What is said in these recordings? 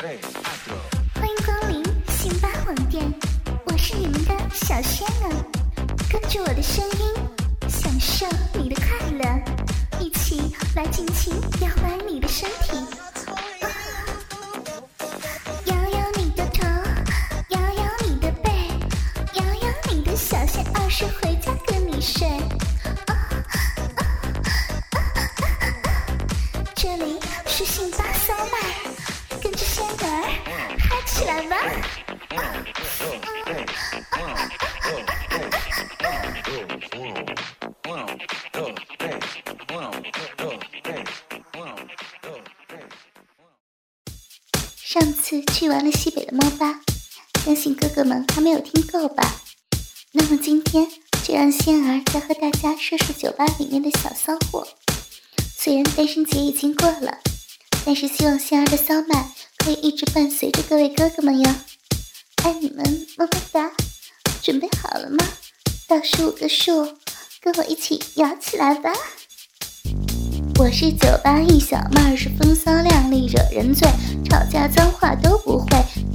欢迎光临星巴网店，我是你们的小仙儿，跟着我的声音，享受你的快乐，一起来尽情摇摆起来吧！上次去完了西北的猫吧，相信哥哥们还没有听够吧？那么今天就让仙儿再和大家说说酒吧里面的小骚货。虽然单身节已经过了，但是希望仙儿的骚麦可以一直伴随着各位哥哥们哟。爱你们，么么哒！准备好了吗？倒数五个数，跟我一起摇起来吧！我是酒吧一小妹儿，是风骚靓丽，惹人醉，吵架脏话都不会，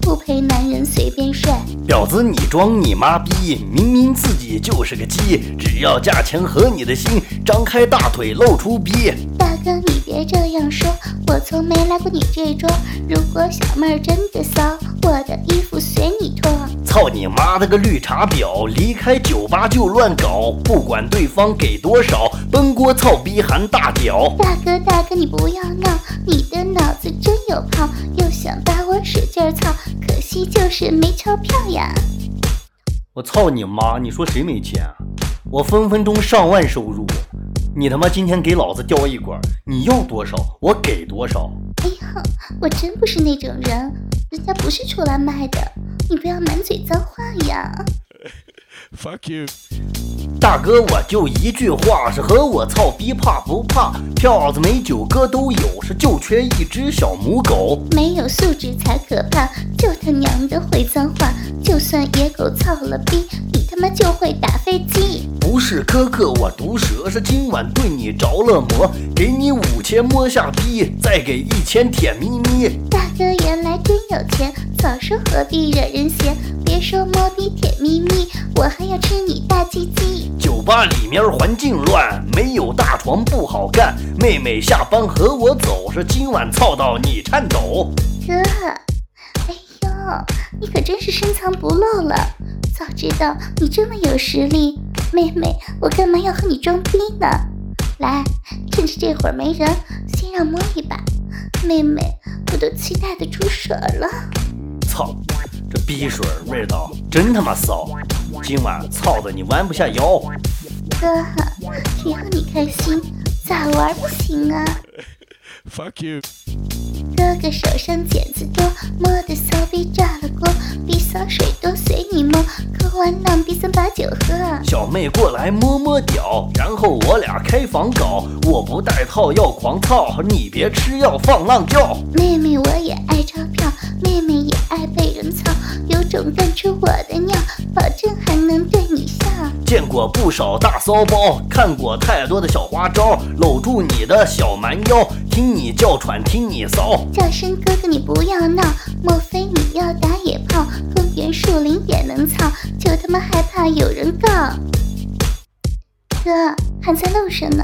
不陪男人随便睡。婊子，你装你妈逼！明明自己就是个鸡，只要价钱合你的心，张开大腿露出逼。大哥，你别这样说，我从没来过你这桌。如果小妹儿真的骚，我的衣服随你脱。操你妈的个绿茶婊！离开酒吧就乱搞，不管对方给多少，奔锅操逼含大屌。大哥，大哥，你不要闹，你的脑子真有泡，又想把我使劲儿操，可惜就是没钞票呀。我操你妈！你说谁没钱啊？我分分钟上万收入，你他妈今天给老子叼一管，你要多少我给多少。哎呀，我真不是那种人，人家不是出来卖的，你不要满嘴脏话呀。Fuck you. 大哥，我就一句话，是和我操逼怕不怕？票子没九哥都有，是就缺一只小母狗。没有素质才可怕，就他娘的会脏话，就算野狗操了逼，你他妈就会打飞机。不是哥哥我毒舌，是今晚对你着了魔，给你五千摸下逼，再给一千舔咪咪。大哥原来真有钱，早说何必惹人嫌。别说摸逼舔咪咪，我还要吃你大鸡鸡。酒吧里面环境乱，没有大床不好干。妹妹下班和我走，是今晚操到你颤抖。哥，哎呦，你可真是深藏不露了。早知道你这么有实力，妹妹，我干嘛要和你装逼呢？来，趁着这会儿没人，先让摸一把。妹妹，我都期待的出水了。操，这逼水味道真他妈骚！今晚操的你弯不下腰。哥，只要你开心，咋玩不行啊？Fuck you. 哥哥手上茧子多，摸的骚逼炸了锅，逼骚水多随你摸，喝完浪逼三把酒喝。小妹过来摸摸屌，然后我俩开房搞。我不带套要狂操，你别吃药放浪叫。妹妹我也爱钞票，出我的尿，保证还能对你笑。见过不少大骚包，看过太多的小花招，搂住你的小蛮腰，听你叫喘，听你骚。叫声哥哥你不要闹，莫非你要打野炮？公园树林也能操，就他妈害怕有人告。哥还在路上呢，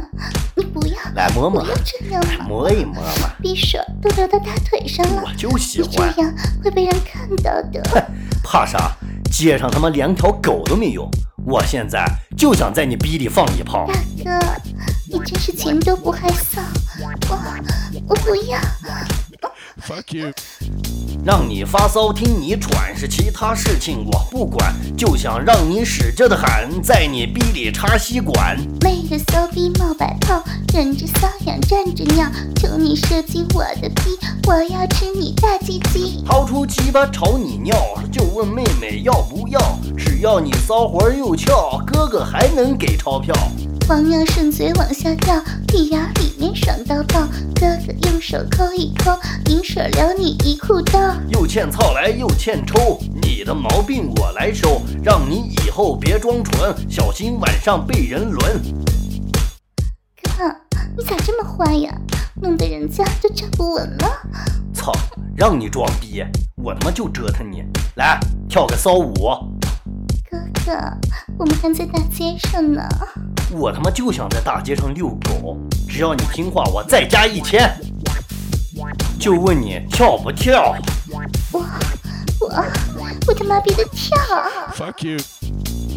你不要来摸摸不要这样嘛，摸一摸嘛，匕首都流到大腿上了我，就喜欢这。样会被人看到的。怕啥？街上他妈连条狗都没有。我现在就想在你逼里放一炮。大哥，你真是钱都不害臊，我我不要。Fuck you. 让你发骚听你喘，是其他事情我不管，就想让你使劲的喊，在你逼里插吸管。妹的骚逼冒白泡，忍着瘙痒站着尿，求你射进我的逼，我要吃你大鸡鸡。掏出鸡巴朝你尿，就问妹妹要不要？只要你骚活又翘，哥哥还能给钞票。黄羊顺嘴往下掉，屁牙里面爽到爆。哥哥用手抠一抠，银水撩你一裤兜。又欠操来又欠抽，你的毛病我来收，让你以后别装纯，小心晚上被人轮。哥，你咋这么坏呀？弄得人家都站不稳了。操，让你装逼，我他妈就折腾你！来，跳个骚舞。哥哥，我们还在大街上呢。我他妈就想在大街上遛狗，只要你听话，我再加一千。就问你跳不跳？我我我他妈逼的跳！Fuck you.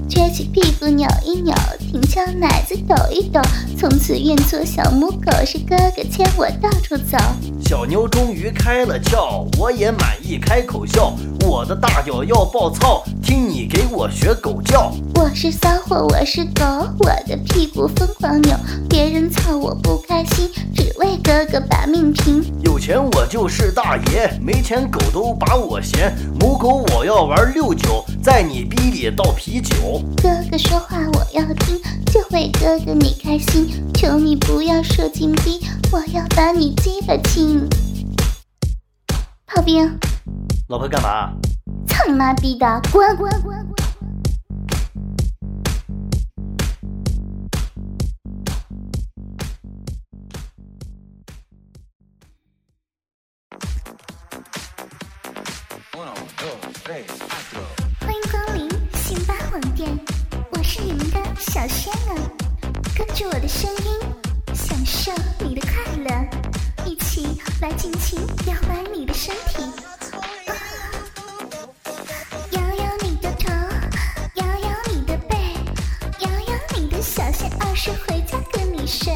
撅起屁股扭一扭，挺翘奶子抖一抖，从此愿做小母狗，是哥哥牵我到处走。小妞终于开了窍，我也满意，开口笑。我的大脚要爆操，听你给我学狗叫。我是骚货，我是狗，我的屁股疯狂扭，别人操我不开心，只为哥哥把命拼。有钱我就是大爷，没钱狗都把我嫌。母狗我要玩六九，在你逼里倒啤酒。哥哥说话我要听，就为哥哥你开心，求你不要射金逼，我要把你鸡巴亲。炮兵，老婆干嘛？操你妈逼的，滚滚滚滚！Uno, dos, tres, cuatro. 小仙儿，跟着我的声音，享受你的快乐，一起来尽情摇摆你的身体，摇摇你的头，摇摇你的背，摇摇你的小仙儿，是回家跟你睡。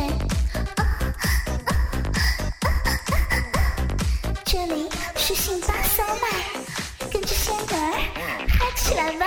这里是辛巴骚麦，跟着仙儿嗨起来吧！